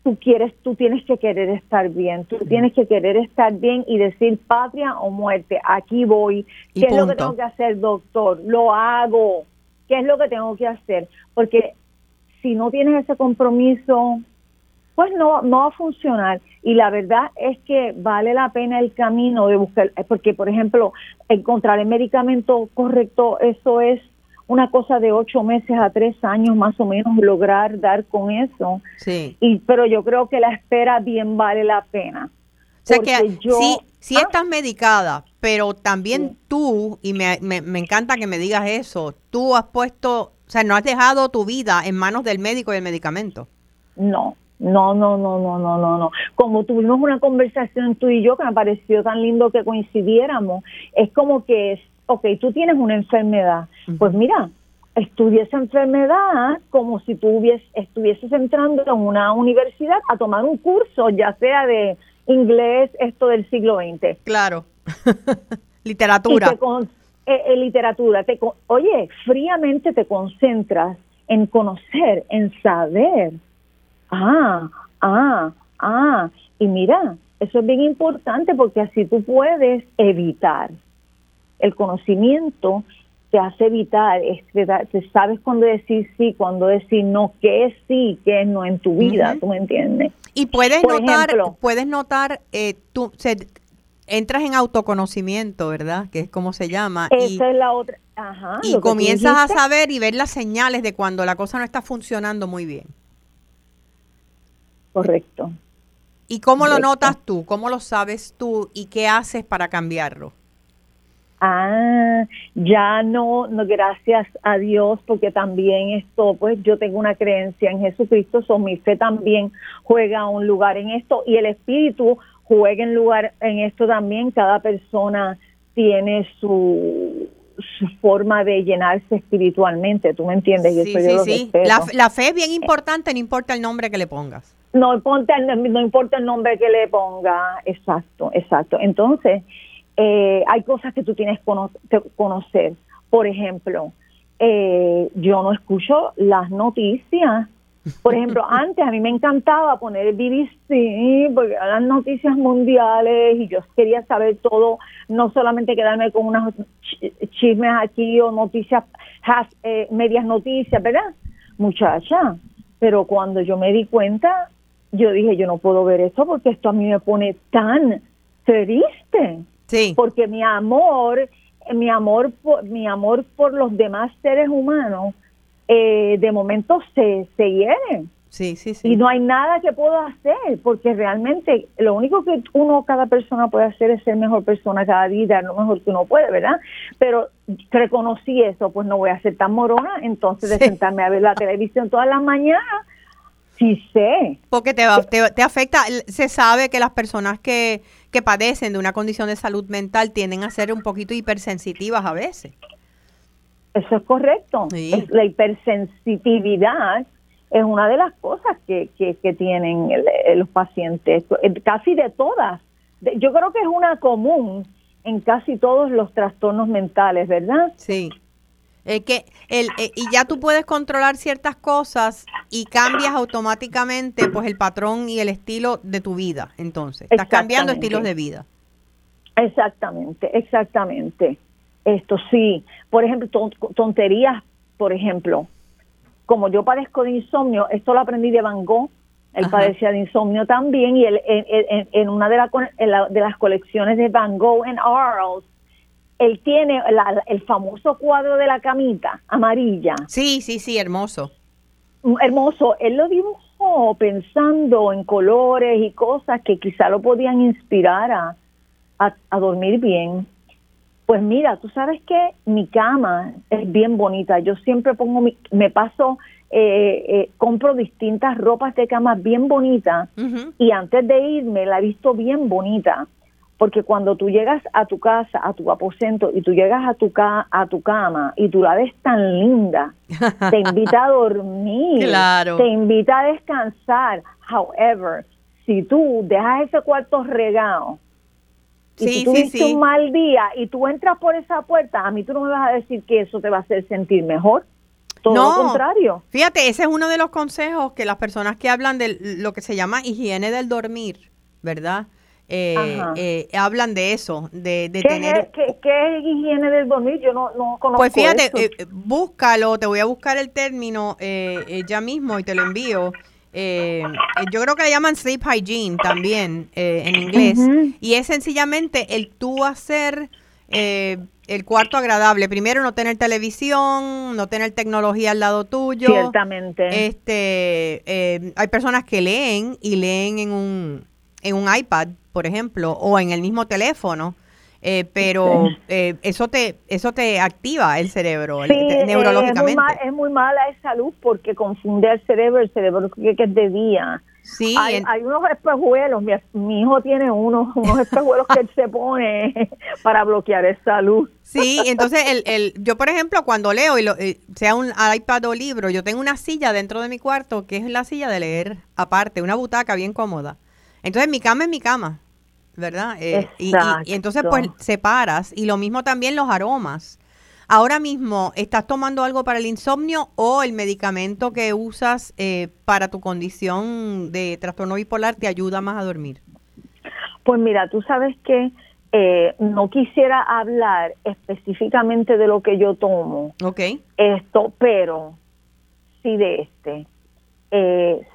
Tú quieres, tú tienes que querer estar bien, tú tienes que querer estar bien y decir patria o muerte, aquí voy. ¿Qué es lo que tengo que hacer, doctor? Lo hago. ¿Qué es lo que tengo que hacer? Porque si no tienes ese compromiso, pues no, no va a funcionar. Y la verdad es que vale la pena el camino de buscar, porque por ejemplo, encontrar el medicamento correcto, eso es una cosa de ocho meses a tres años más o menos lograr dar con eso. Sí. Y, pero yo creo que la espera bien vale la pena. O sea que sí, sí ¿Ah? estás medicada, pero también tú, y me, me, me encanta que me digas eso, tú has puesto, o sea, no has dejado tu vida en manos del médico y del medicamento. No, no, no, no, no, no, no, no. Como tuvimos una conversación tú y yo que me pareció tan lindo que coincidiéramos, es como que ok, tú tienes una enfermedad, pues mira, estudia esa enfermedad como si tú estuvieses entrando en una universidad a tomar un curso, ya sea de inglés, esto del siglo XX. Claro, literatura. Eh, eh, literatura, te, oye, fríamente te concentras en conocer, en saber. Ah, ah, ah, y mira, eso es bien importante porque así tú puedes evitar el conocimiento te hace evitar, te sabes cuándo decir sí, cuándo decir no, qué es sí, qué es no en tu vida, ¿tú me entiendes? Y puedes notar, puedes notar, eh, tú entras en autoconocimiento, ¿verdad? Que es como se llama. Esa es la otra. Ajá, y comienzas a saber y ver las señales de cuando la cosa no está funcionando muy bien. Correcto. ¿Y cómo lo notas tú? ¿Cómo lo sabes tú? ¿Y qué haces para cambiarlo? Ah, ya no, no, gracias a Dios, porque también esto, pues yo tengo una creencia en Jesucristo, so mi fe también juega un lugar en esto y el Espíritu juega en lugar en esto también. Cada persona tiene su, su forma de llenarse espiritualmente, ¿tú me entiendes? Sí, sí, sí. La, la, fe es bien importante, no importa el nombre que le pongas. No importa, no importa el nombre que le ponga, exacto, exacto. Entonces, eh, hay cosas que tú tienes que conocer. Por ejemplo, eh, yo no escucho las noticias. Por ejemplo, antes a mí me encantaba poner el BBC, porque eran las noticias mundiales y yo quería saber todo, no solamente quedarme con unas chismes aquí o noticias, eh, medias noticias, ¿verdad? Muchacha, pero cuando yo me di cuenta, yo dije, yo no puedo ver eso porque esto a mí me pone tan triste. Sí. Porque mi amor, mi amor, por, mi amor por los demás seres humanos, eh, de momento se, se hiere. Sí, sí, sí. Y no hay nada que puedo hacer, porque realmente lo único que uno, cada persona puede hacer es ser mejor persona cada día, lo mejor que uno puede, ¿verdad? Pero reconocí eso, pues no voy a ser tan morona, entonces de sentarme a ver la televisión todas las mañanas Sí sé. Porque te, te, afecta, se sabe que las personas que, que padecen de una condición de salud mental tienden a ser un poquito hipersensitivas a veces. Eso es correcto. la hipersensitividad es una de las cosas que, que, que tienen los pacientes, casi de todas. Yo creo que es una común en casi todos los trastornos mentales, ¿verdad? Sí. Eh, que el, eh, y ya tú puedes controlar ciertas cosas y cambias automáticamente pues el patrón y el estilo de tu vida. Entonces, estás cambiando estilos de vida. Exactamente, exactamente. Esto sí, por ejemplo, tonterías, por ejemplo, como yo padezco de insomnio, esto lo aprendí de Van Gogh, él padecía de insomnio también y él, en, en, una de, de las colecciones de Van Gogh en Arles, él tiene el famoso cuadro de la camita amarilla. Sí, sí, sí, hermoso. Mm, hermoso. Él lo dibujó pensando en colores y cosas que quizá lo podían inspirar a, a, dormir bien. Pues mira, tú sabes que mi cama es bien bonita. Yo siempre pongo mi, me paso, eh, eh, compro distintas ropas de cama bien bonitas y antes de irme la he visto bien bonita porque cuando tú llegas a tu casa, a tu aposento y tú llegas a tu a tu cama y tú la ves tan linda, te invita a dormir, claro. te invita a descansar. However, si tú dejas ese cuarto regado y tú tuviste un mal día y tú entras por esa puerta, a mí tú no me vas a decir que eso te va a hacer sentir mejor. Todo lo contrario. Fíjate, ese es uno de los consejos que las personas que hablan de lo que se llama higiene del dormir, ¿verdad? Eh, eh, hablan de eso, de, de ¿Qué tener... Es, ¿qué, es higiene del dormir? Yo no, no conozco Pues fíjate, eh, búscalo, te voy a buscar el término eh, ya mismo y te lo envío. yo creo que le llaman sleep hygiene también en inglés. Y es sencillamente el tú hacer el cuarto agradable. Primero, no tener televisión, no tener tecnología al lado tuyo. Ciertamente. Este, hay personas que leen y leen en un, en un iPad por ejemplo, o en el mismo teléfono. Eh, pero eh, eso te eso te activa el cerebro neurológicamente. Es muy, mala esa luz porque confunde el cerebro, el cerebro que, es de día. Sí, hay, unos espejuelos, mi, hijo tiene unos, unos espejuelos que él se pone para bloquear esa luz. Sí, entonces el, el, yo por ejemplo cuando leo, y lo, eh, sea un iPad o libro, yo tengo una silla dentro de mi cuarto que es la silla de leer aparte, una butaca bien cómoda. Entonces mi cama es mi cama. ¿Verdad? Eh, y, entonces pues separas y lo mismo también los aromas. Ahora mismo, ¿estás tomando algo para el insomnio o el medicamento que usas eh, para tu condición de trastorno bipolar te ayuda más a dormir? Pues mira, tú sabes que eh, no quisiera hablar específicamente de lo que yo tomo. Ok. Esto, pero sí de este.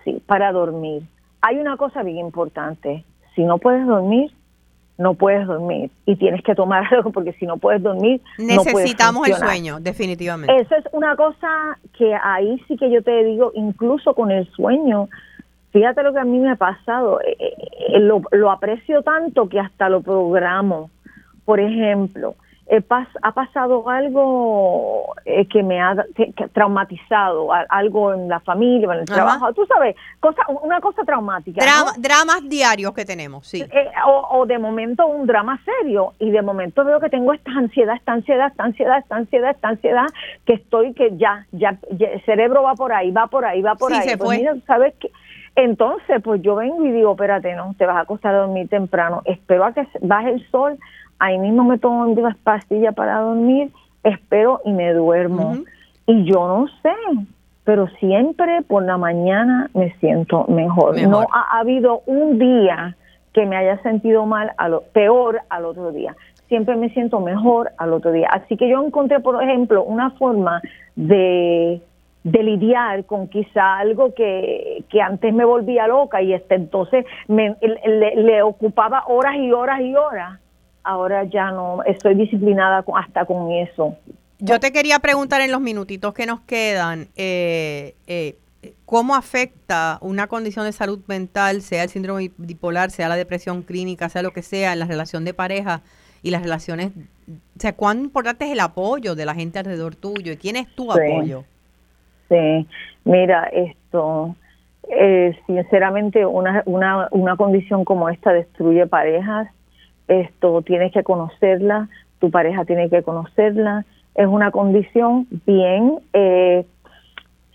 sí, para dormir. Hay una cosa bien importante si no puedes dormir, no puedes dormir y tienes que tomar algo porque si no puedes dormir necesitamos el sueño definitivamente eso es una cosa que ahí sí que yo te digo incluso con el sueño Fíjate lo que a mí me ha pasado. Eh, eh, lo, lo aprecio tanto que hasta lo programo. Por ejemplo, ha pasado algo eh, que me ha traumatizado, algo en la familia, en el trabajo, tú sabes, cosa, una cosa traumática. Dramas diarios que tenemos, sí. Eh, o, de momento un drama serio y de momento veo que tengo esta ansiedad, esta ansiedad, esta ansiedad, esta ansiedad, esta ansiedad, que estoy que ya, ya, el cerebro va por ahí, va por ahí, va por ahí. Se pues ¿sabes qué? Entonces, pues yo vengo y digo, espérate, no, te vas a acostar a dormir temprano, espero a que baje el sol ahí mismo me tomo unas pastillas para dormir, espero y me duermo. Y yo no sé, pero siempre por la mañana me siento mejor. No ha, habido un día que me haya sentido mal, a lo, peor al otro día. Siempre me siento mejor al otro día. Así que yo encontré, por ejemplo, una forma de, de lidiar con quizá algo que, que antes me volvía loca y este, entonces me, le ocupaba horas y horas y horas ahora ya no estoy disciplinada hasta con eso. Yo te quería preguntar en los minutitos que nos quedan, eh, eh, ¿cómo afecta una condición de salud mental, sea el síndrome bipolar, sea la depresión clínica, sea lo que sea, en la relación de pareja y las relaciones? O sea, ¿cuán importante es el apoyo de la gente alrededor tuyo y quién es tu apoyo? Sí, mira, esto, eh, sinceramente, una, una, una condición como esta destruye parejas, esto tienes que conocerla, tu pareja tiene que conocerla, es una condición bien, eh,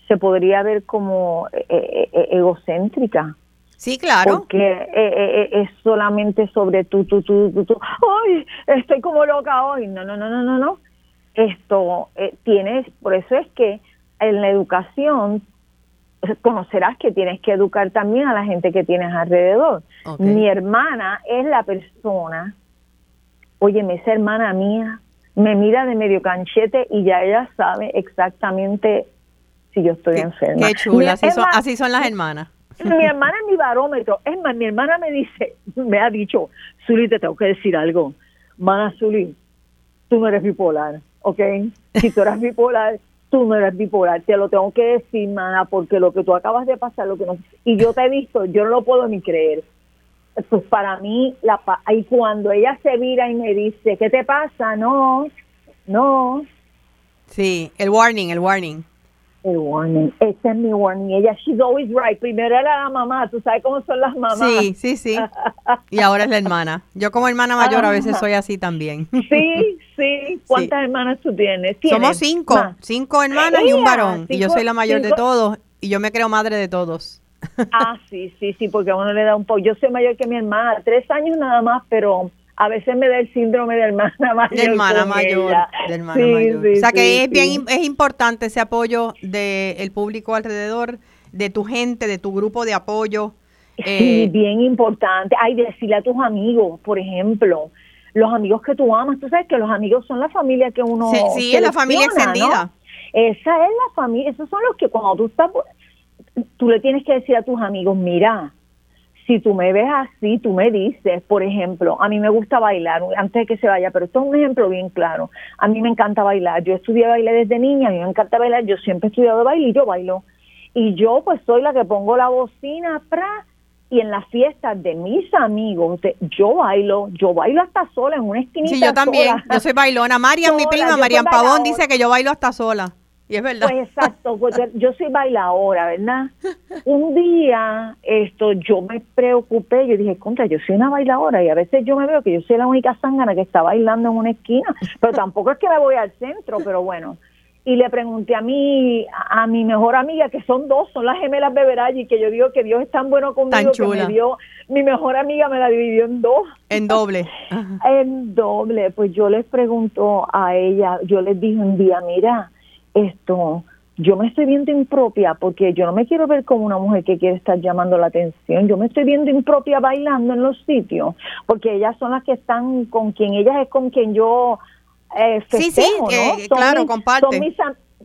se podría ver como eh, eh, egocéntrica. Sí, claro. Porque es solamente sobre tú, tú, tú, tú, tú. ¡Ay! Estoy como loca hoy. No, no, no, no, no, no. Esto tienes, por eso es que en la educación conocerás que tienes que educar también a la gente que tienes alrededor. Mi hermana es la persona, oye, esa hermana mía me mira de medio canchete y ya ella sabe exactamente si yo estoy enferma. Qué chula, así, son, las hermanas. Mi hermana es mi barómetro. Es más, mi hermana me dice, me ha dicho, Zuli, te tengo que decir algo. Mana Zuli, tú no eres bipolar, ¿ok? Si tú eres bipolar, tú no eres bipolar, te lo tengo que decir, mana, porque lo que tú acabas de pasar, lo que no, y yo te he visto, yo no lo puedo ni creer. Pues para mí, la y cuando ella se vira y me dice, ¿qué te pasa? No, no. Sí, el warning, el warning. El warning, ese es mi warning. Ella, she's always right. Primero era la mamá, tú sabes cómo son las mamás. Sí, sí, sí. Y ahora es la hermana. Yo como hermana mayor a veces soy así también. Sí, sí. ¿Cuántas hermanas tú tienes? Somos cinco, cinco hermanas y un varón. y yo soy la mayor de todos y yo me creo madre de todos. Ah, sí, sí, sí, porque a uno le da un poco. Yo soy mayor que mi hermana, tres años nada más, pero a veces me da el síndrome de hermana mayor. De hermana mayor. De hermana mayor. o sea que es bien es importante ese apoyo del público alrededor, de tu gente, de tu grupo de apoyo. Sí, eh, bien importante. Ay, decirle a tus amigos, por ejemplo, los amigos que tú amas. Tú sabes que los amigos son la familia que uno. Sí, sí es la familia extendida. Esa es la familia. Esos son los que cuando tú estás. Tú le tienes que decir a tus amigos, mira, si tú me ves así, tú me dices, por ejemplo, a mí me gusta bailar, antes de que se vaya, pero esto es un ejemplo bien claro. A mí me encanta bailar, yo estudié baile desde niña, a mí me encanta bailar, yo siempre he estudiado baile y yo bailo. Y yo pues soy la que pongo la bocina, pra, y en las fiestas de mis amigos, yo bailo, yo bailo hasta sola en una esquinita. Sí, yo también, yo soy bailona. Marian, mi prima, Marian Pavón, dice que yo bailo hasta sola. Y es verdad. Pues exacto, porque yo soy bailadora, ¿verdad? Un día esto yo me preocupé, yo dije, contra, yo soy una bailadora y a veces yo me veo que yo soy la única zángana que está bailando en una esquina, pero tampoco es que me voy al centro, pero bueno. Y le pregunté a mi, a mi mejor amiga, que son dos, son las gemelas Beberaggi, que yo digo que Dios es tan bueno conmigo que me dio, mi mejor amiga me la dividió en dos. En doble. en doble. Pues yo les pregunto a ella, yo les dije un día, mira, esto, yo me estoy viendo impropia porque yo no me quiero ver como una mujer que quiere estar llamando la atención, yo me estoy viendo impropia bailando en los sitios, porque ellas son las que están con quien, ellas es con quien yo eh, sí, sí, eh, claro, comparte.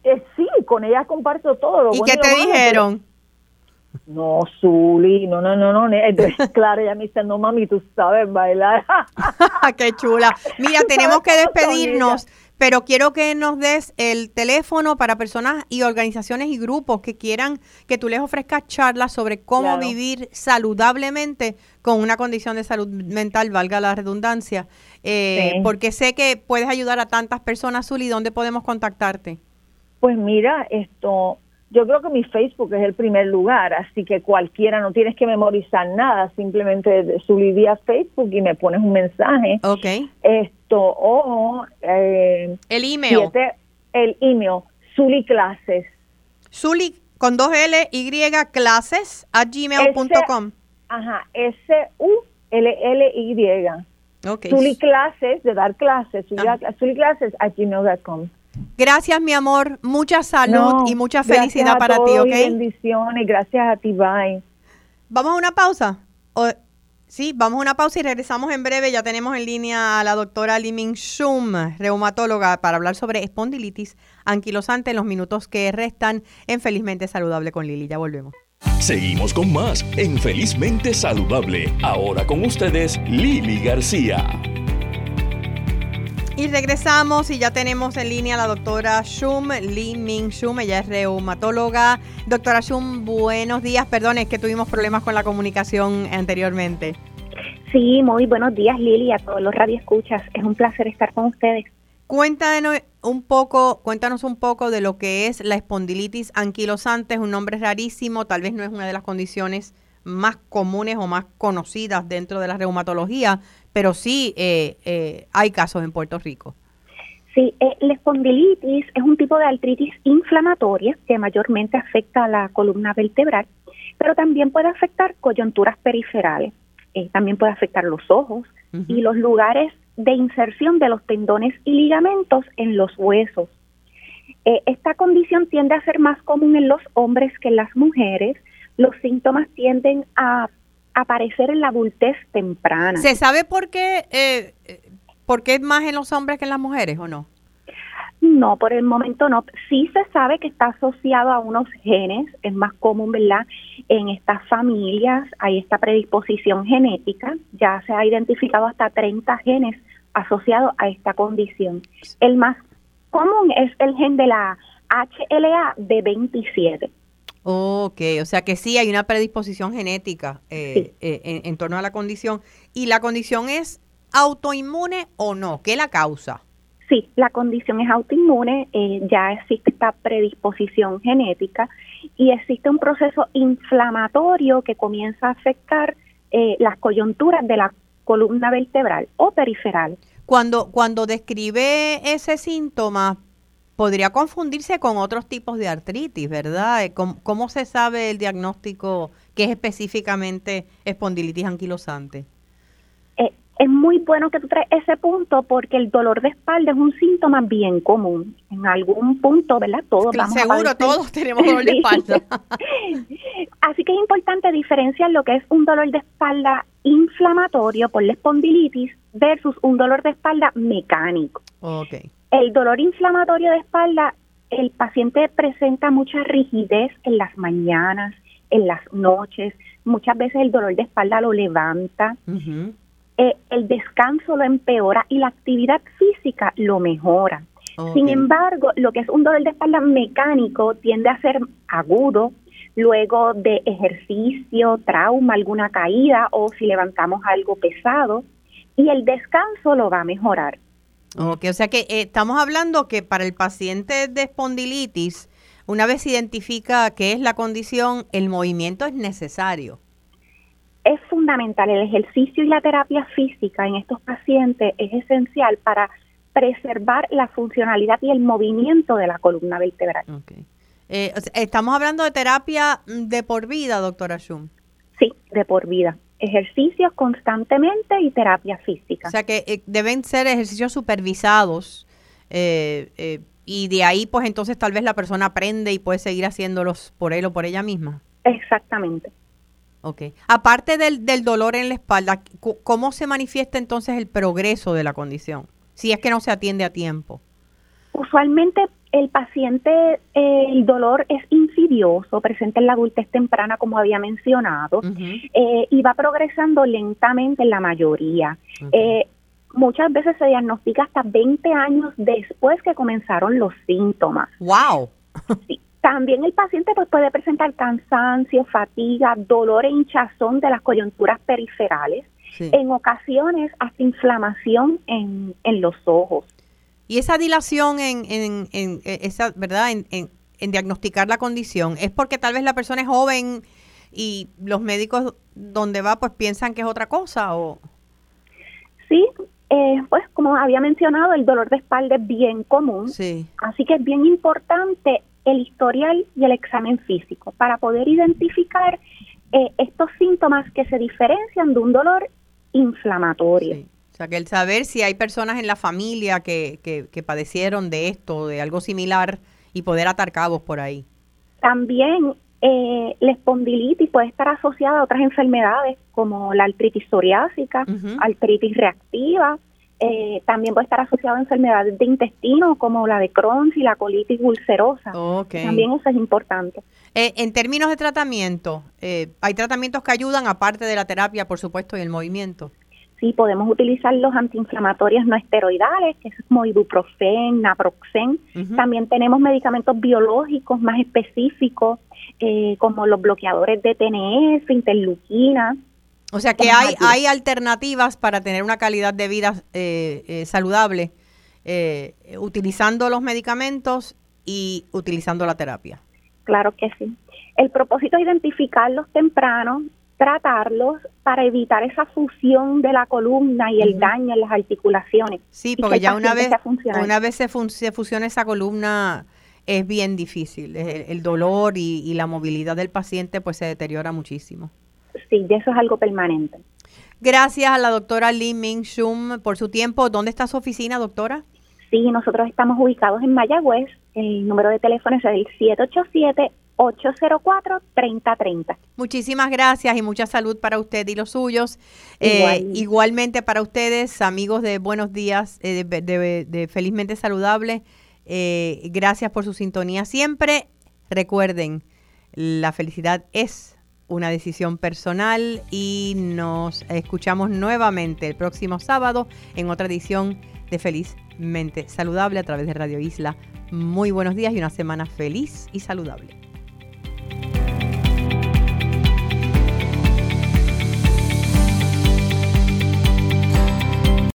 Eh, sí, con ellas comparto todo. ¿Y qué te dijeron? No, Zuli, no, no, no, no. Entonces, claro, ella me dice, no, mami, tú sabes bailar. qué chula. Mira, tenemos que despedirnos. Pero quiero que nos des el teléfono para personas y organizaciones y grupos que quieran que tú les ofrezcas charlas sobre cómo vivir saludablemente con una condición de salud mental, valga la redundancia, eh, porque sé que puedes ayudar a tantas personas, Zuli, ¿dónde podemos contactarte? Pues mira, esto, yo creo que mi Facebook es el primer lugar, así que cualquiera, no tienes que memorizar nada, simplemente subí a Facebook y me pones un mensaje. Ok. Esto, o... Eh, el email. el email, Zuli Clases. Zuli con dos L, Y, clases, a gmail.com. Ajá, S-U-L-L-Y. Okay. Zuli Clases, de dar clases, Zuli Clases, a gmail.com. Gracias, mi amor. Mucha salud y mucha felicidad para ti, ¿ok? bendiciones. Gracias a ti. Bye. ¿Vamos a una pausa? Sí, vamos a una pausa y regresamos en breve. Ya tenemos en línea a la doctora Liming Shum, reumatóloga, para hablar sobre espondilitis anquilosante en los minutos que restan en Felizmente Saludable con Lili. Ya volvemos. Seguimos con más en Felizmente Saludable. Ahora con ustedes, Lili García. Y regresamos y ya tenemos en línea a la doctora Shum, Li Ming Shum, ella es reumatóloga. Doctora Shum, buenos días, perdón, es que tuvimos problemas con la comunicación anteriormente. Sí, muy buenos días Lili, a todos los radioescuchas, es un placer estar con ustedes. Cuéntanos un poco, cuéntanos un poco de lo que es la espondilitis anquilosante, es un nombre rarísimo, tal vez no es una de las condiciones más comunes o más conocidas dentro de la reumatología, pero sí eh, eh, hay casos en Puerto Rico. Sí, eh, la espondilitis es un tipo de artritis inflamatoria que mayormente afecta a la columna vertebral, pero también puede afectar coyunturas periferales, también puede afectar los ojos y los lugares de inserción de los tendones y ligamentos en los huesos. esta condición tiende a ser más común en los hombres que en las mujeres. Los síntomas tienden a aparecer en la adultez temprana. ¿Se sabe por qué, eh, por qué es más en los hombres que en las mujeres o no? No, por el momento no. Sí se sabe que está asociado a unos genes, es más común, ¿verdad? En estas familias hay esta predisposición genética, ya se ha identificado hasta 30 genes asociados a esta condición. El más común es el gen de la HLA de 27. Ok, o sea que sí hay una predisposición genética eh, eh, en, torno a la condición. ¿Y la condición es autoinmune o no? ¿Qué la causa? Sí, la condición es autoinmune, eh, ya existe esta predisposición genética y existe un proceso inflamatorio que comienza a afectar las coyunturas de la columna vertebral o periferal. Cuando, cuando describe ese síntoma, podría confundirse con otros tipos de artritis, ¿verdad? Eh, ¿Cómo, se sabe el diagnóstico que es específicamente espondilitis anquilosante? Eh, es muy bueno que tú traes ese punto porque el dolor de espalda es un síntoma bien común. En algún punto, ¿verdad? Todos vamos Seguro, todos tenemos dolor de espalda. Así que es importante diferenciar lo que es un dolor de espalda inflamatorio por la espondilitis versus un dolor de espalda mecánico. Okay. El dolor inflamatorio de espalda, el paciente presenta mucha rigidez en las mañanas, en las noches, muchas veces el dolor de espalda lo levanta, eh, el descanso lo empeora y la actividad física lo mejora. Sin embargo, lo que es un dolor de espalda mecánico tiende a ser agudo luego de ejercicio, trauma, alguna caída o si levantamos algo pesado y el descanso lo va a mejorar. Ok, o sea que eh, estamos hablando que para el paciente de espondilitis, una vez identifica qué es la condición, el movimiento es necesario. Es fundamental, el ejercicio y la terapia física en estos pacientes es esencial para preservar la funcionalidad y el movimiento de la columna vertebral. Okay. Eh, estamos hablando de terapia mm, de por vida, doctora Schum. Sí, de por vida ejercicios constantemente y terapia física. O sea que eh, deben ser ejercicios supervisados eh, eh, y de ahí pues entonces tal vez la persona aprende y puede seguir haciéndolos por él o por ella misma. Exactamente. Ok. Aparte del, del dolor en la espalda, ¿cómo se manifiesta entonces el progreso de la condición? Si es que no se atiende a tiempo. Usualmente el paciente, eh, el dolor es insidioso, presente en la adultez temprana, como había mencionado, eh, y va progresando lentamente en la mayoría. Eh, muchas veces se diagnostica hasta 20 años después que comenzaron los síntomas. ¡Wow! También el paciente pues, puede presentar cansancio, fatiga, dolor e hinchazón de las coyunturas periferales. En ocasiones hasta inflamación en, en los ojos. Y esa dilación en, en, en esa, ¿verdad? En, en, diagnosticar la condición, ¿es porque tal vez la persona es joven y los médicos donde va pues piensan que es otra cosa o Sí, eh, pues como había mencionado, el dolor de espalda es bien común, sí. así que es bien importante el historial y el examen físico para poder identificar eh, estos síntomas que se diferencian de un dolor inflamatorio. Sí. O sea, que el saber si hay personas en la familia que, que, padecieron de esto, de algo similar, y poder atar cabos por ahí. También eh, la espondilitis puede estar asociada a otras enfermedades como la artritis psoriásica, artritis reactiva, eh, también puede estar asociada a enfermedades de intestino como la de Crohn y la colitis ulcerosa. También eso es importante. Eh, en términos de tratamiento, ¿hay tratamientos que ayudan aparte de la terapia, por supuesto, y el movimiento? Sí, podemos utilizar los antiinflamatorios no esteroidales, que es como ibuprofen, naproxen. También tenemos medicamentos biológicos más específicos, eh, como los bloqueadores de TNF, interleuquina. O sea que hay, hay alternativas para tener una calidad de vida eh, eh, saludable utilizando los medicamentos y utilizando la terapia. Claro que sí. El propósito es identificarlos temprano tratarlos para evitar esa fusión de la columna y el daño en las articulaciones. Sí, porque ya una vez, una vez se, fusiona esa columna es bien difícil. El, dolor y, la movilidad del paciente pues se deteriora muchísimo. Sí, eso es algo permanente. Gracias a la doctora Lee Ming Shum por su tiempo. ¿Dónde está su oficina, doctora? Sí, nosotros estamos ubicados en Mayagüez. El número de teléfono es el 787 804-3030. Muchísimas gracias y mucha salud para usted y los suyos. Eh, igualmente para ustedes, amigos de Buenos Días, eh, de, Felizmente Saludable. Eh, gracias por su sintonía siempre. Recuerden, la felicidad es una decisión personal y nos escuchamos nuevamente el próximo sábado en otra edición de Felizmente Saludable a través de Radio Isla. Muy buenos días y una semana feliz y saludable.